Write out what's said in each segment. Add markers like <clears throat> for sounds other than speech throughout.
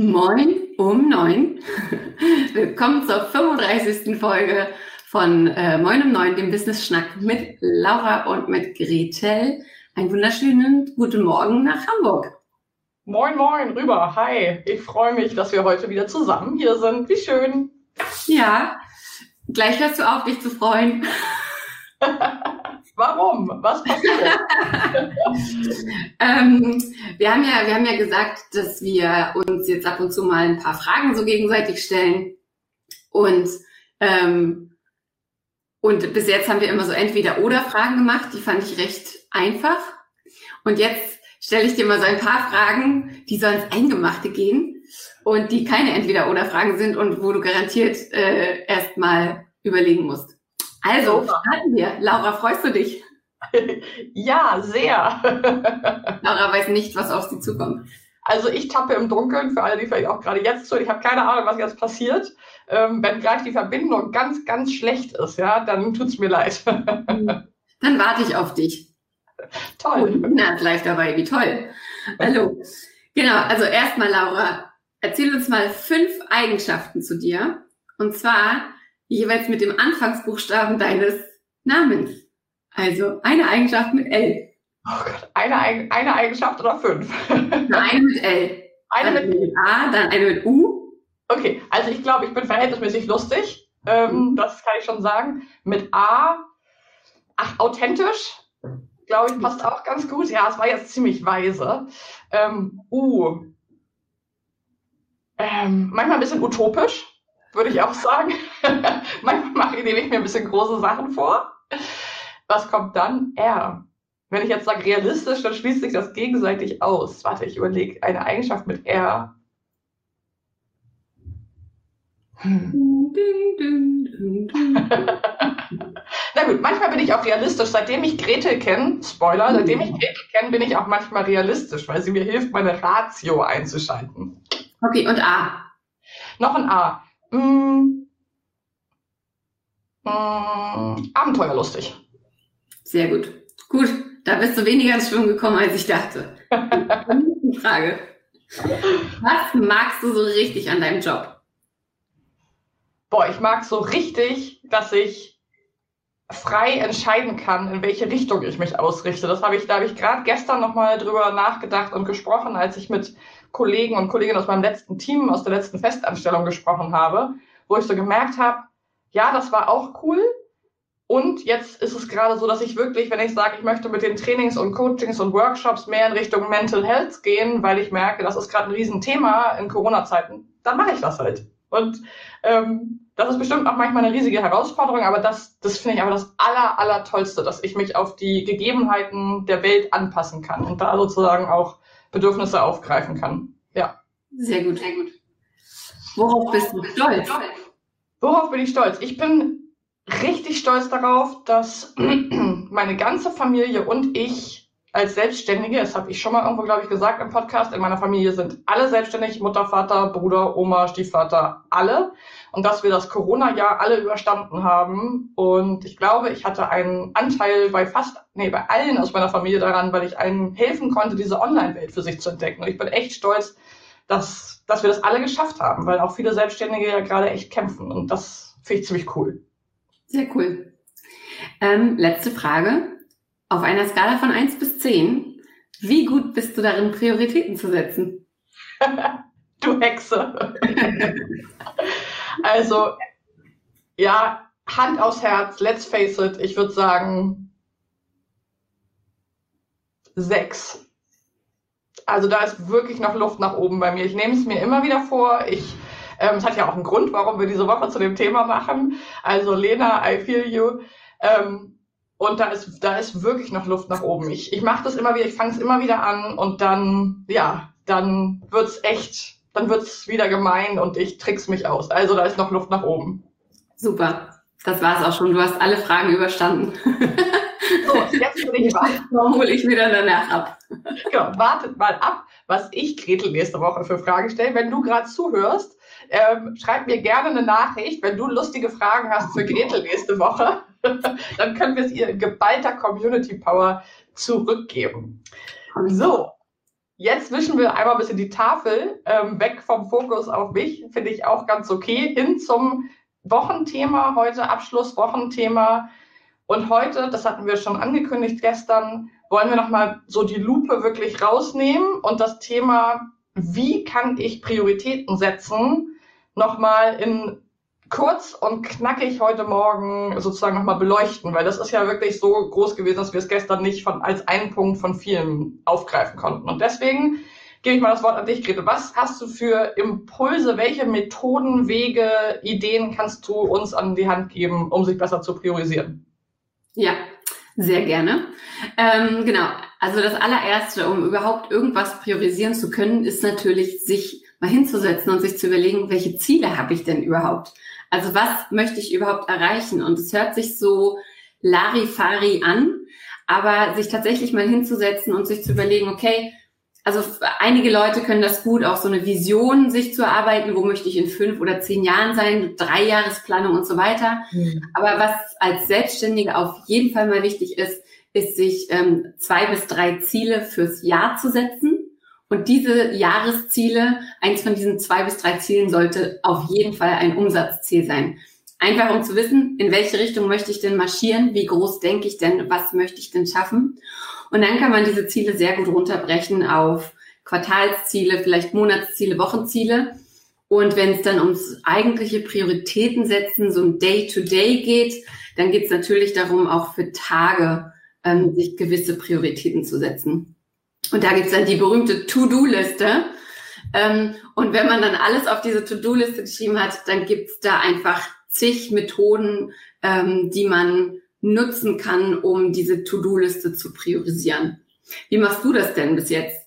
Moin um neun. <laughs> Willkommen zur 35. Folge von äh, Moin um neun, dem Business Schnack mit Laura und mit Gretel. Einen wunderschönen guten Morgen nach Hamburg. Moin, moin, rüber. Hi. Ich freue mich, dass wir heute wieder zusammen hier sind. Wie schön. Ja, gleich hörst du auf, dich zu freuen. <laughs> Warum? Was passiert? <laughs> ähm, wir, haben ja, wir haben ja gesagt, dass wir uns jetzt ab und zu mal ein paar Fragen so gegenseitig stellen. Und, ähm, und bis jetzt haben wir immer so entweder oder Fragen gemacht. Die fand ich recht einfach. Und jetzt stelle ich dir mal so ein paar Fragen, die so ins Eingemachte gehen und die keine Entweder-Oder-Fragen sind und wo du garantiert äh, erstmal überlegen musst. Also, starten wir. Laura, freust du dich? <laughs> Ja, sehr. <laughs> Laura weiß nicht, was auf sie zukommt. Also ich tappe im Dunkeln, für alle, die vielleicht auch gerade jetzt zuhören. Ich habe keine Ahnung, was jetzt passiert. Ähm, wenn gleich die Verbindung ganz, ganz schlecht ist, ja, dann tut's mir leid. <laughs> Dann warte ich auf dich. Toll. Na, ist live dabei, wie toll. Hallo. Genau, also erstmal, Laura, erzähl uns mal fünf Eigenschaften zu dir. Und zwar jeweils mit dem Anfangsbuchstaben deines Namens. Also eine Eigenschaft mit L. Oh Gott, eine, eine Eigenschaft oder fünf? <laughs> eine mit L. Eine dann mit, mit A, dann eine mit U. Okay, also ich glaube, ich bin verhältnismäßig lustig. Ähm, mhm. das kann ich schon sagen. Mit A, ach, authentisch glaube ich, passt auch ganz gut. Ja, es war jetzt ziemlich weise. Ähm, uh. Ähm, manchmal ein bisschen utopisch, würde ich auch sagen. <laughs> manchmal mache ich, nehme ich mir ein bisschen große Sachen vor. Was kommt dann? R. Wenn ich jetzt sage realistisch, dann schließt sich das gegenseitig aus. Warte, ich überlege eine Eigenschaft mit R. Hm. <laughs> Na gut, manchmal bin ich auch realistisch. Seitdem ich Gretel kenne, Spoiler, seitdem ich Gretel kenne, bin ich auch manchmal realistisch, weil sie mir hilft, meine Ratio einzuschalten. Okay, und A? Noch ein A. Hm. Hm. Abenteuerlustig. Sehr gut. Gut, da bist du weniger ins Schwimmen gekommen, als ich dachte. <laughs> Frage. Was magst du so richtig an deinem Job? boah, ich mag so richtig, dass ich frei entscheiden kann, in welche Richtung ich mich ausrichte. Das habe ich, da habe ich gerade gestern nochmal drüber nachgedacht und gesprochen, als ich mit Kollegen und Kolleginnen aus meinem letzten Team, aus der letzten Festanstellung gesprochen habe, wo ich so gemerkt habe, ja, das war auch cool. Und jetzt ist es gerade so, dass ich wirklich, wenn ich sage, ich möchte mit den Trainings und Coachings und Workshops mehr in Richtung Mental Health gehen, weil ich merke, das ist gerade ein Riesenthema in Corona-Zeiten, dann mache ich das halt. Und ähm, das ist bestimmt auch manchmal eine riesige Herausforderung, aber das, das finde ich aber das aller, aller Tollste, dass ich mich auf die Gegebenheiten der Welt anpassen kann und da sozusagen auch Bedürfnisse aufgreifen kann. Ja. Sehr gut, sehr gut. Worauf bist du stolz? Worauf bin ich stolz? Ich bin richtig stolz darauf, dass <clears throat> meine ganze Familie und ich als Selbstständige, das habe ich schon mal irgendwo, glaube ich, gesagt im Podcast, in meiner Familie sind alle selbstständig, Mutter, Vater, Bruder, Oma, Stiefvater, alle. Und dass wir das Corona-Jahr alle überstanden haben. Und ich glaube, ich hatte einen Anteil bei fast, nee, bei allen aus meiner Familie daran, weil ich einen helfen konnte, diese Online-Welt für sich zu entdecken. Und ich bin echt stolz, dass, dass wir das alle geschafft haben, weil auch viele Selbstständige ja gerade echt kämpfen. Und das finde ich ziemlich cool. Sehr cool. Ähm, letzte Frage. Auf einer Skala von 1 bis 10, wie gut bist du darin, Prioritäten zu setzen? <laughs> du Hexe. <laughs> Also, ja, Hand aufs Herz, let's face it, ich würde sagen sechs. Also da ist wirklich noch Luft nach oben bei mir. Ich nehme es mir immer wieder vor. Ich, ähm, es hat ja auch einen Grund, warum wir diese Woche zu dem Thema machen. Also Lena, I feel you. Ähm, und da ist, da ist wirklich noch Luft nach oben. Ich, ich mache das immer wieder, ich fange es immer wieder an und dann, ja, dann wird's echt, dann wird's wieder gemein und ich trick's mich aus. Also da ist noch Luft nach oben. Super. Das war's auch schon. Du hast alle Fragen überstanden. So, jetzt bin ich <laughs> warten. Warum hole ich wieder danach ab? Genau, wartet mal ab, was ich Gretel nächste Woche für Fragen stelle. Wenn du gerade zuhörst, ähm, schreib mir gerne eine Nachricht, wenn du lustige Fragen hast für Gretel nächste Woche. <laughs> dann können wir es ihr geballter Community Power zurückgeben. So, jetzt wischen wir einmal ein bisschen die Tafel ähm, weg vom Fokus auf mich. Finde ich auch ganz okay. Hin zum Wochenthema heute, Abschlusswochenthema. Und heute, das hatten wir schon angekündigt gestern, wollen wir nochmal so die Lupe wirklich rausnehmen und das Thema, wie kann ich Prioritäten setzen, nochmal in kurz und knackig heute Morgen sozusagen nochmal beleuchten, weil das ist ja wirklich so groß gewesen, dass wir es gestern nicht von, als einen Punkt von vielen aufgreifen konnten. Und deswegen gebe ich mal das Wort an dich, Grete. Was hast du für Impulse, welche Methoden, Wege, Ideen kannst du uns an die Hand geben, um sich besser zu priorisieren? Ja, sehr gerne. Ähm, genau. Also das allererste, um überhaupt irgendwas priorisieren zu können, ist natürlich, sich mal hinzusetzen und sich zu überlegen, welche Ziele habe ich denn überhaupt? Also was möchte ich überhaupt erreichen? Und es hört sich so Larifari an, aber sich tatsächlich mal hinzusetzen und sich zu überlegen, okay, also einige Leute können das gut, auch so eine Vision sich zu erarbeiten, wo möchte ich in fünf oder zehn Jahren sein, drei Jahresplanung und so weiter. Mhm. Aber was als Selbstständige auf jeden Fall mal wichtig ist, ist sich ähm, zwei bis drei Ziele fürs Jahr zu setzen. Und diese Jahresziele, eins von diesen zwei bis drei Zielen sollte auf jeden Fall ein Umsatzziel sein. Einfach um zu wissen, in welche Richtung möchte ich denn marschieren, wie groß denke ich denn, was möchte ich denn schaffen. Und dann kann man diese Ziele sehr gut runterbrechen auf Quartalsziele, vielleicht Monatsziele, Wochenziele. Und wenn es dann ums eigentliche Prioritäten setzen, so ein Day-to-Day -Day geht, dann geht es natürlich darum, auch für Tage ähm, sich gewisse Prioritäten zu setzen. Und da gibt's dann die berühmte To-Do-Liste. Ähm, und wenn man dann alles auf diese To-Do-Liste geschrieben hat, dann gibt's da einfach zig Methoden, ähm, die man nutzen kann, um diese To-Do-Liste zu priorisieren. Wie machst du das denn bis jetzt?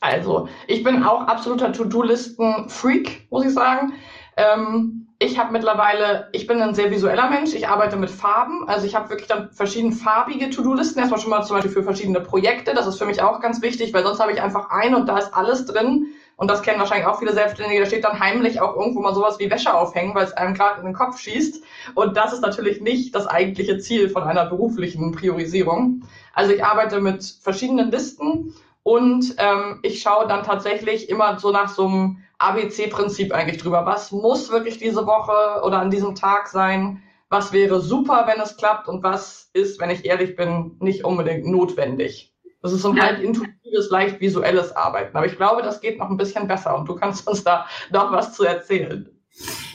Also, ich bin auch absoluter To-Do-Listen-Freak, muss ich sagen. Ähm, ich habe mittlerweile, ich bin ein sehr visueller Mensch, ich arbeite mit Farben, also ich habe wirklich dann verschiedene farbige To-Do-Listen, erstmal schon mal zum Beispiel für verschiedene Projekte, das ist für mich auch ganz wichtig, weil sonst habe ich einfach ein und da ist alles drin. Und das kennen wahrscheinlich auch viele Selbstständige, da steht dann heimlich auch irgendwo mal sowas wie Wäsche aufhängen, weil es einem gerade in den Kopf schießt. Und das ist natürlich nicht das eigentliche Ziel von einer beruflichen Priorisierung. Also ich arbeite mit verschiedenen Listen und ähm, ich schaue dann tatsächlich immer so nach so einem ABC-Prinzip eigentlich drüber. Was muss wirklich diese Woche oder an diesem Tag sein? Was wäre super, wenn es klappt? Und was ist, wenn ich ehrlich bin, nicht unbedingt notwendig? Das ist so ein ja. halb intuitives, leicht visuelles Arbeiten. Aber ich glaube, das geht noch ein bisschen besser und du kannst uns da noch was zu erzählen.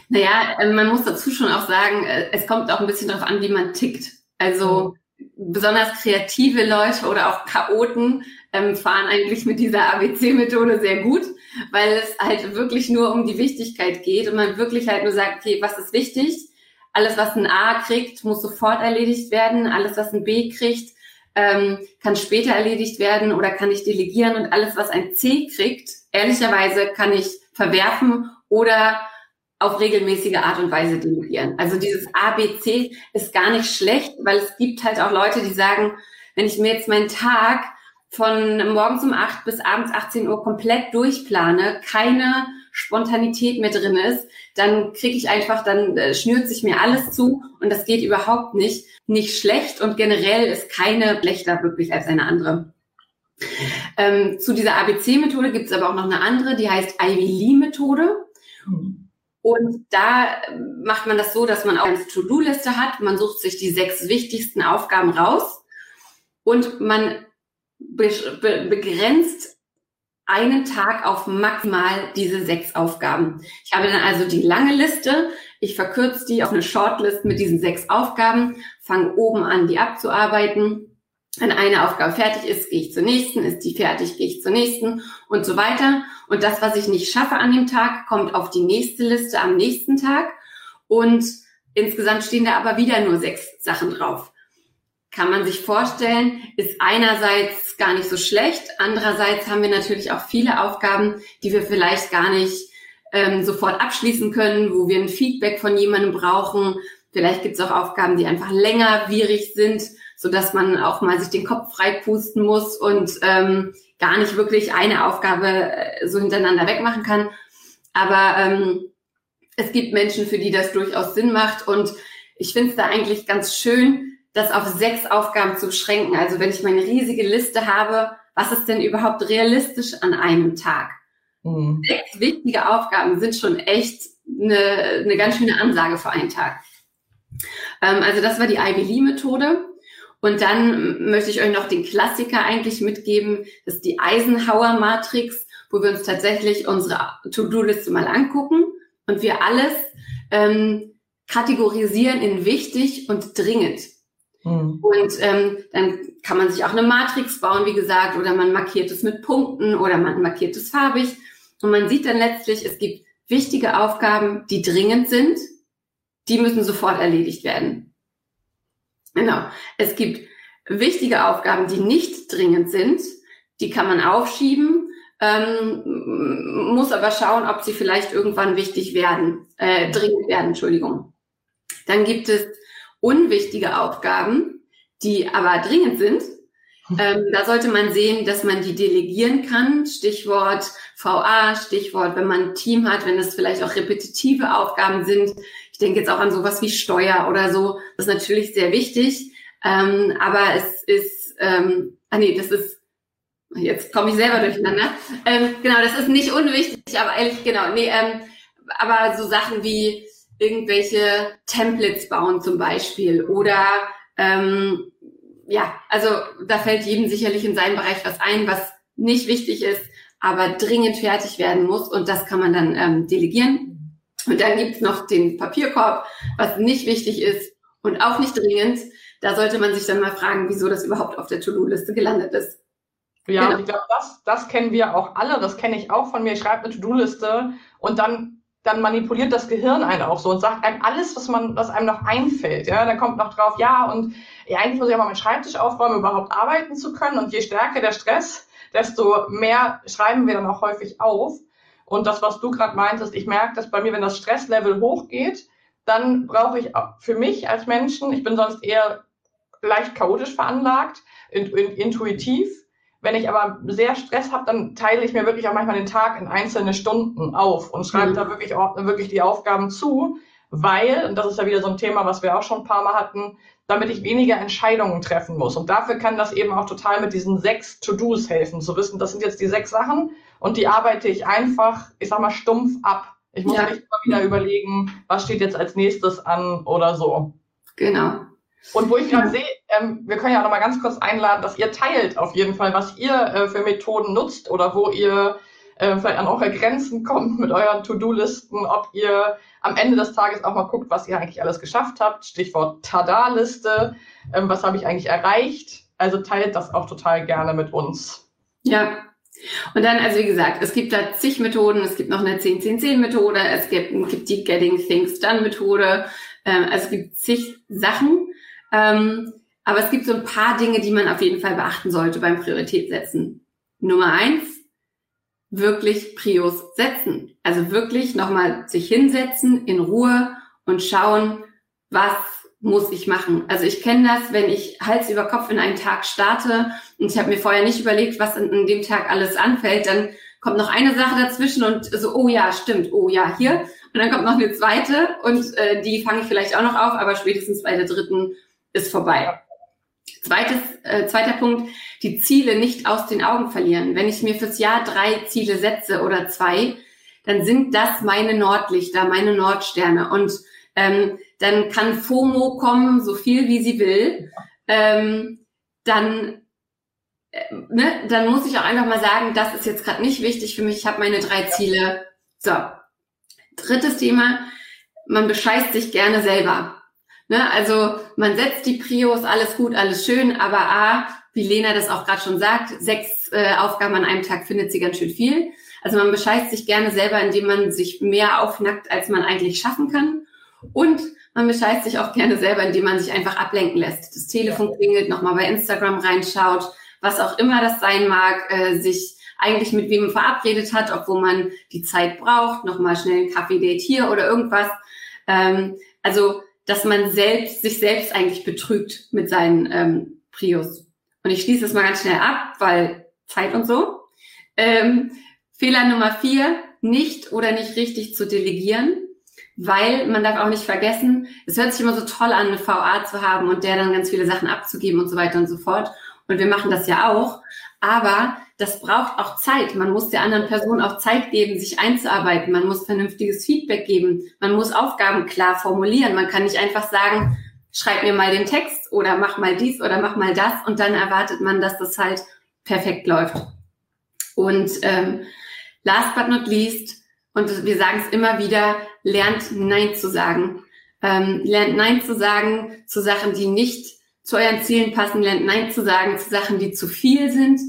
Naja, äh, man muss dazu schon auch sagen, äh, es kommt auch ein bisschen darauf an, wie man tickt. Also besonders kreative Leute oder auch Chaoten ähm, fahren eigentlich mit dieser ABC-Methode sehr gut, weil es halt wirklich nur um die Wichtigkeit geht und man wirklich halt nur sagt, okay, was ist wichtig? Alles, was ein A kriegt, muss sofort erledigt werden. Alles, was ein B kriegt, ähm, kann später erledigt werden oder kann ich delegieren und alles, was ein C kriegt, ehrlicherweise kann ich verwerfen oder auf regelmäßige Art und Weise delegieren. Also dieses ABC ist gar nicht schlecht, weil es gibt halt auch Leute, die sagen, wenn ich mir jetzt meinen Tag von morgens um acht bis abends 18 Uhr komplett durchplane, keine Spontanität mehr drin ist, dann kriege ich einfach, dann äh, schnürt sich mir alles zu und das geht überhaupt nicht. Nicht schlecht und generell ist keine schlechter wirklich als eine andere. Ähm, zu dieser ABC-Methode gibt es aber auch noch eine andere, die heißt Ivy Lee-Methode. Und da macht man das so, dass man auch eine To-Do-Liste hat. Man sucht sich die sechs wichtigsten Aufgaben raus und man be be begrenzt einen Tag auf maximal diese sechs Aufgaben. Ich habe dann also die lange Liste, ich verkürze die auf eine Shortlist mit diesen sechs Aufgaben, fange oben an, die abzuarbeiten. Wenn eine Aufgabe fertig ist, gehe ich zur nächsten, ist die fertig, gehe ich zur nächsten und so weiter. Und das, was ich nicht schaffe an dem Tag, kommt auf die nächste Liste am nächsten Tag. Und insgesamt stehen da aber wieder nur sechs Sachen drauf kann man sich vorstellen, ist einerseits gar nicht so schlecht. Andererseits haben wir natürlich auch viele Aufgaben, die wir vielleicht gar nicht ähm, sofort abschließen können, wo wir ein Feedback von jemandem brauchen. Vielleicht gibt es auch Aufgaben, die einfach längerwierig sind, so dass man auch mal sich den Kopf freipusten muss und ähm, gar nicht wirklich eine Aufgabe äh, so hintereinander wegmachen kann. Aber ähm, es gibt Menschen, für die das durchaus Sinn macht und ich finde es da eigentlich ganz schön, das auf sechs Aufgaben zu beschränken. Also wenn ich meine riesige Liste habe, was ist denn überhaupt realistisch an einem Tag? Mhm. Sechs wichtige Aufgaben sind schon echt eine, eine ganz schöne Ansage für einen Tag. Ähm, also das war die Ivy Lee Methode. Und dann möchte ich euch noch den Klassiker eigentlich mitgeben. Das ist die Eisenhower Matrix, wo wir uns tatsächlich unsere To-Do-Liste mal angucken und wir alles ähm, kategorisieren in wichtig und dringend. Mhm. Und ähm, dann kann man sich auch eine Matrix bauen, wie gesagt, oder man markiert es mit Punkten oder man markiert es farbig. Und man sieht dann letztlich, es gibt wichtige Aufgaben, die dringend sind, die müssen sofort erledigt werden. Genau. Es gibt wichtige Aufgaben, die nicht dringend sind, die kann man aufschieben, ähm, muss aber schauen, ob sie vielleicht irgendwann wichtig werden, äh, dringend werden, Entschuldigung. Dann gibt es unwichtige Aufgaben, die aber dringend sind. Ähm, da sollte man sehen, dass man die delegieren kann. Stichwort VA, Stichwort, wenn man ein Team hat, wenn es vielleicht auch repetitive Aufgaben sind. Ich denke jetzt auch an sowas wie Steuer oder so. Das ist natürlich sehr wichtig. Ähm, aber es ist, ähm, ah nee, das ist, jetzt komme ich selber durcheinander. Ähm, genau, das ist nicht unwichtig, aber ehrlich, genau, nee, ähm, aber so Sachen wie irgendwelche Templates bauen zum Beispiel oder ähm, ja, also da fällt jedem sicherlich in seinem Bereich was ein, was nicht wichtig ist, aber dringend fertig werden muss und das kann man dann ähm, delegieren. Und dann gibt's noch den Papierkorb, was nicht wichtig ist und auch nicht dringend. Da sollte man sich dann mal fragen, wieso das überhaupt auf der To-Do-Liste gelandet ist. Ja, genau. ich glaube, das, das kennen wir auch alle, das kenne ich auch von mir. Ich schreibe eine To-Do-Liste und dann dann manipuliert das Gehirn einen auch so und sagt einem alles, was man, was einem noch einfällt. Ja, dann kommt noch drauf, ja, und ja, eigentlich muss ich auch mal meinen Schreibtisch aufräumen, überhaupt arbeiten zu können. Und je stärker der Stress, desto mehr schreiben wir dann auch häufig auf. Und das, was du gerade meintest, ich merke dass bei mir, wenn das Stresslevel hochgeht, dann brauche ich für mich als Menschen, ich bin sonst eher leicht chaotisch veranlagt, intuitiv, wenn ich aber sehr Stress habe, dann teile ich mir wirklich auch manchmal den Tag in einzelne Stunden auf und schreibe mhm. da wirklich, wirklich die Aufgaben zu, weil, und das ist ja wieder so ein Thema, was wir auch schon ein paar Mal hatten, damit ich weniger Entscheidungen treffen muss. Und dafür kann das eben auch total mit diesen sechs To-Dos helfen, zu wissen, das sind jetzt die sechs Sachen und die arbeite ich einfach, ich sag mal, stumpf ab. Ich muss ja. nicht immer wieder überlegen, was steht jetzt als nächstes an oder so. Genau. Und wo ich gerade sehe, ähm, wir können ja noch mal ganz kurz einladen, dass ihr teilt auf jeden Fall, was ihr äh, für Methoden nutzt oder wo ihr äh, vielleicht an eure Grenzen kommt mit euren To-Do-Listen, ob ihr am Ende des Tages auch mal guckt, was ihr eigentlich alles geschafft habt. Stichwort Tada-Liste. Ähm, was habe ich eigentlich erreicht? Also teilt das auch total gerne mit uns. Ja, und dann, also wie gesagt, es gibt da zig Methoden. Es gibt noch eine 10-10-10-Methode. Es gibt, gibt die Getting Things Done-Methode. Ähm, also es gibt zig Sachen. Ähm, aber es gibt so ein paar Dinge, die man auf jeden Fall beachten sollte beim Prioritätsetzen. Nummer eins, wirklich Prios setzen. Also wirklich nochmal sich hinsetzen in Ruhe und schauen, was muss ich machen. Also ich kenne das, wenn ich Hals über Kopf in einen Tag starte und ich habe mir vorher nicht überlegt, was an, an dem Tag alles anfällt, dann kommt noch eine Sache dazwischen und so, oh ja, stimmt, oh ja, hier. Und dann kommt noch eine zweite und äh, die fange ich vielleicht auch noch auf, aber spätestens bei der dritten ist vorbei. Zweites, äh, zweiter Punkt, die Ziele nicht aus den Augen verlieren. Wenn ich mir fürs Jahr drei Ziele setze oder zwei, dann sind das meine Nordlichter, meine Nordsterne. Und ähm, dann kann FOMO kommen, so viel wie sie will. Ähm, dann äh, ne, dann muss ich auch einfach mal sagen, das ist jetzt gerade nicht wichtig für mich. Ich habe meine drei Ziele. So, drittes Thema, man bescheißt sich gerne selber. Ne, also man setzt die Prios, alles gut, alles schön, aber A, wie Lena das auch gerade schon sagt, sechs äh, Aufgaben an einem Tag findet sie ganz schön viel. Also man bescheißt sich gerne selber, indem man sich mehr aufnackt, als man eigentlich schaffen kann. Und man bescheißt sich auch gerne selber, indem man sich einfach ablenken lässt. Das Telefon klingelt, nochmal bei Instagram reinschaut, was auch immer das sein mag, äh, sich eigentlich mit wem verabredet hat, obwohl man die Zeit braucht, nochmal schnell ein Kaffee-Date hier oder irgendwas. Ähm, also, dass man selbst, sich selbst eigentlich betrügt mit seinen ähm, Prius. Und ich schließe es mal ganz schnell ab, weil Zeit und so. Ähm, Fehler Nummer vier, nicht oder nicht richtig zu delegieren, weil man darf auch nicht vergessen, es hört sich immer so toll an, eine VA zu haben und der dann ganz viele Sachen abzugeben und so weiter und so fort. Und wir machen das ja auch. Aber das braucht auch Zeit. Man muss der anderen Person auch Zeit geben, sich einzuarbeiten. Man muss vernünftiges Feedback geben. Man muss Aufgaben klar formulieren. Man kann nicht einfach sagen, schreib mir mal den Text oder mach mal dies oder mach mal das und dann erwartet man, dass das halt perfekt läuft. Und ähm, last but not least, und wir sagen es immer wieder, lernt Nein zu sagen. Ähm, lernt Nein zu sagen zu Sachen, die nicht zu euren Zielen passen, lernt Nein zu sagen zu Sachen, die zu viel sind,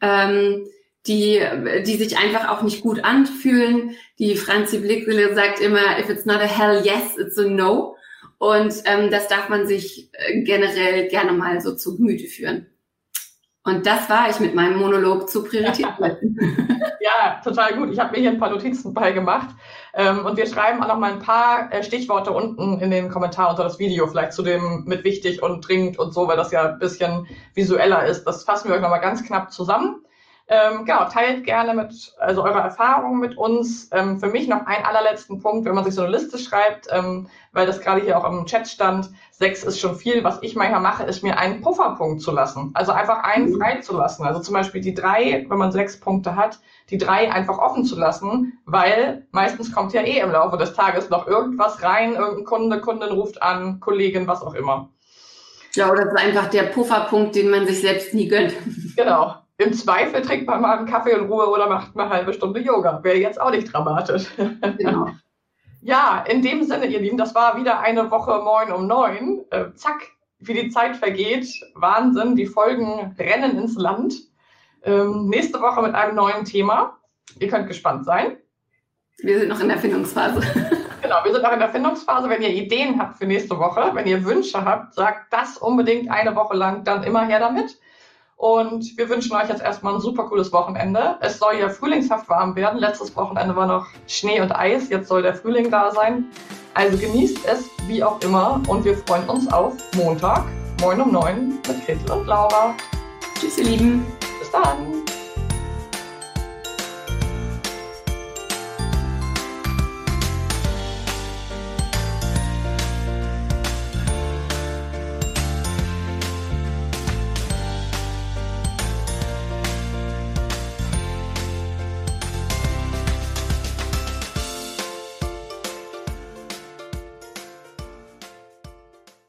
ähm, die, die sich einfach auch nicht gut anfühlen. Die Franzi Blickele sagt immer, if it's not a hell yes, it's a no. Und ähm, das darf man sich äh, generell gerne mal so zu Gemüte führen. Und das war ich mit meinem Monolog zu Prioritäten. <laughs> ja, total gut. Ich habe mir hier ein paar Notizen beigemacht. Ähm, und wir schreiben auch noch mal ein paar äh, Stichworte unten in den Kommentar unter das Video, vielleicht zu dem mit wichtig und dringend und so, weil das ja ein bisschen visueller ist. Das fassen wir euch noch mal ganz knapp zusammen. Ähm, genau, teilt gerne mit, also eure Erfahrungen mit uns. Ähm, für mich noch ein allerletzten Punkt, wenn man sich so eine Liste schreibt, ähm, weil das gerade hier auch im Chat stand, sechs ist schon viel. Was ich manchmal mache, ist mir einen Pufferpunkt zu lassen. Also einfach einen mhm. frei zu lassen. Also zum Beispiel die drei, wenn man sechs Punkte hat, die drei einfach offen zu lassen, weil meistens kommt ja eh im Laufe des Tages noch irgendwas rein, irgendein Kunde, Kundin ruft an, Kollegin, was auch immer. Ja, oder das ist einfach der Pufferpunkt, den man sich selbst nie gönnt. Genau. Im Zweifel trinkt man mal einen Kaffee in Ruhe oder macht eine halbe Stunde Yoga. Wäre jetzt auch nicht dramatisch. Genau. <laughs> Ja, in dem Sinne, ihr Lieben, das war wieder eine Woche Moin um neun. Äh, zack, wie die Zeit vergeht. Wahnsinn, die Folgen rennen ins Land. Ähm, nächste Woche mit einem neuen Thema. Ihr könnt gespannt sein. Wir sind noch in der Findungsphase. <laughs> Genau, wir sind noch in der Findungsphase. Wenn ihr Ideen habt für nächste Woche, wenn ihr Wünsche habt, sagt das unbedingt eine Woche lang, dann immer her damit. Und wir wünschen euch jetzt erstmal ein super cooles Wochenende. Es soll ja frühlingshaft warm werden. Letztes Wochenende war noch Schnee und Eis. Jetzt soll der Frühling da sein. Also genießt es wie auch immer und wir freuen uns auf Montag, moin um neun mit Gretel und Laura. Tschüss, ihr Lieben. Bis dann.